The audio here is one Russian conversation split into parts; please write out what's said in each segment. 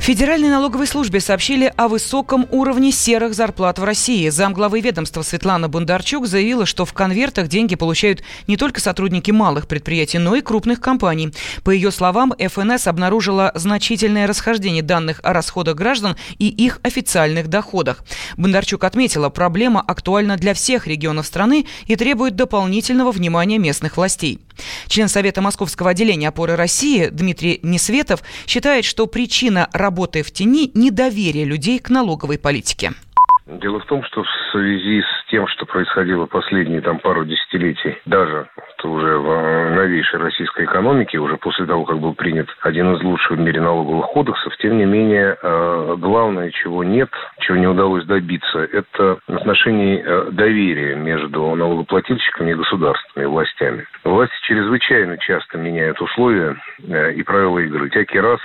Федеральной налоговой службе сообщили о высоком уровне серых зарплат в России. Замглавы ведомства Светлана Бондарчук заявила, что в конвертах деньги получают не только сотрудники малых предприятий, но и крупных компаний. По ее словам, ФНС обнаружила значительное расхождение данных о расходах граждан и их официальных доходах. Бондарчук отметила, проблема актуальна для всех регионов страны и требует дополнительного внимания местных властей. Член Совета Московского отделения опоры России Дмитрий Несветов считает, что причина работы в тени – недоверие людей к налоговой политике. Дело в том, что в связи с тем, что происходило последние там пару десятилетий, даже уже в э, новейшей российской экономике, уже после того, как был принят один из лучших в мире налоговых кодексов, тем не менее, э, главное, чего нет, чего не удалось добиться, это отношений э, доверия между налогоплательщиками и государственными властями. Власти чрезвычайно часто меняют условия и правила игры, всякий раз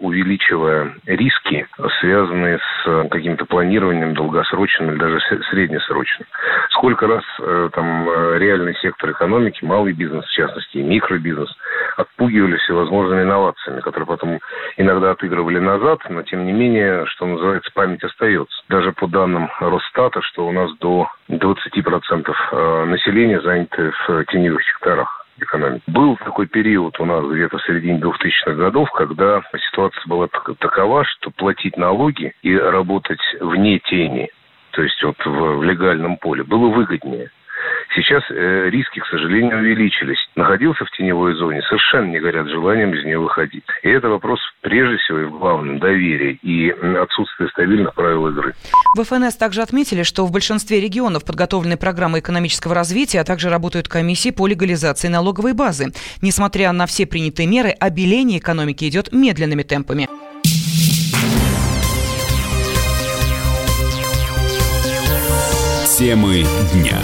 увеличивая риски, связанные с каким-то планированием долгосрочным или даже среднесрочным. Сколько раз там реальный сектор экономики малый бизнес, в частности, и микробизнес, отпугивали всевозможными инновациями, которые потом иногда отыгрывали назад, но тем не менее, что называется, память остается. Даже по данным Росстата, что у нас до 20% э, населения заняты в теневых секторах экономики. Был такой период у нас где-то в середине 2000-х годов, когда ситуация была такова, что платить налоги и работать вне тени, то есть вот в, в легальном поле, было выгоднее. Сейчас э, риски, к сожалению, увеличились. Находился в теневой зоне, совершенно не горят желанием из нее выходить. И это вопрос прежде всего и в главном доверия и отсутствия стабильных правил игры. В ФНС также отметили, что в большинстве регионов подготовлены программы экономического развития, а также работают комиссии по легализации налоговой базы. Несмотря на все принятые меры, обеление экономики идет медленными темпами. Темы дня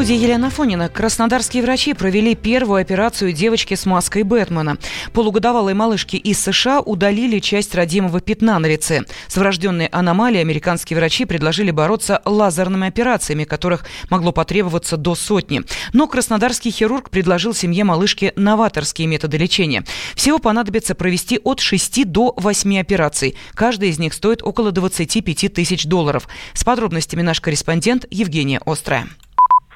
студии Елена Фонина. Краснодарские врачи провели первую операцию девочки с маской Бэтмена. Полугодовалой малышке из США удалили часть родимого пятна на лице. С врожденной аномалией американские врачи предложили бороться лазерными операциями, которых могло потребоваться до сотни. Но краснодарский хирург предложил семье малышки новаторские методы лечения. Всего понадобится провести от 6 до 8 операций. Каждая из них стоит около 25 тысяч долларов. С подробностями наш корреспондент Евгения Острая.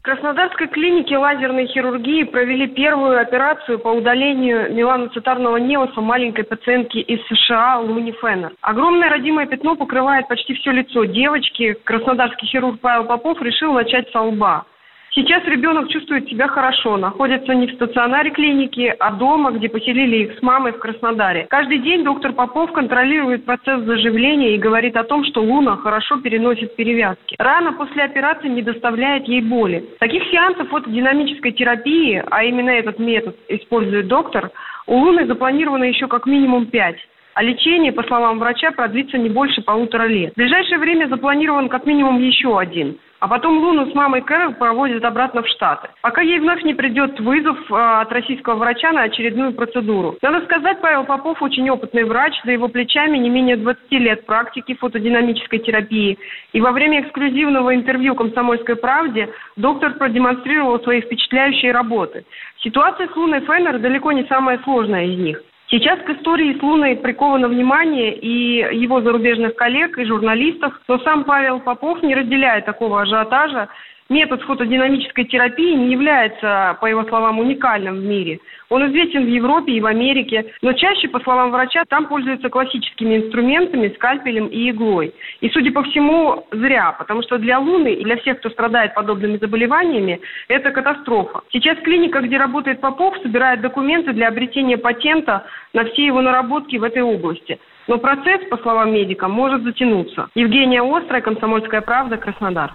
Краснодарской клинике лазерной хирургии провели первую операцию по удалению меланоцитарного невоса маленькой пациентки из США Луни Феннер. Огромное родимое пятно покрывает почти все лицо девочки. Краснодарский хирург Павел Попов решил начать со лба. Сейчас ребенок чувствует себя хорошо, находится не в стационаре клиники, а дома, где поселили их с мамой в Краснодаре. Каждый день доктор Попов контролирует процесс заживления и говорит о том, что Луна хорошо переносит перевязки. Рана после операции не доставляет ей боли. Таких сеансов фотодинамической терапии, а именно этот метод использует доктор, у Луны запланировано еще как минимум пять а лечение, по словам врача, продлится не больше полутора лет. В ближайшее время запланирован как минимум еще один. А потом Луну с мамой Кэрол проводят обратно в Штаты. Пока ей вновь не придет вызов э, от российского врача на очередную процедуру. Надо сказать, Павел Попов очень опытный врач, за его плечами не менее 20 лет практики фотодинамической терапии. И во время эксклюзивного интервью «Комсомольской правде» доктор продемонстрировал свои впечатляющие работы. Ситуация с Луной Феннер далеко не самая сложная из них. Сейчас к истории с Луной приковано внимание и его зарубежных коллег, и журналистов, но сам Павел Попов не разделяет такого ажиотажа Метод фотодинамической терапии не является, по его словам, уникальным в мире. Он известен в Европе и в Америке, но чаще, по словам врача, там пользуются классическими инструментами, скальпелем и иглой. И, судя по всему, зря, потому что для Луны и для всех, кто страдает подобными заболеваниями, это катастрофа. Сейчас клиника, где работает Попов, собирает документы для обретения патента на все его наработки в этой области. Но процесс, по словам медика, может затянуться. Евгения Острая, Комсомольская правда, Краснодар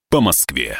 по Москве.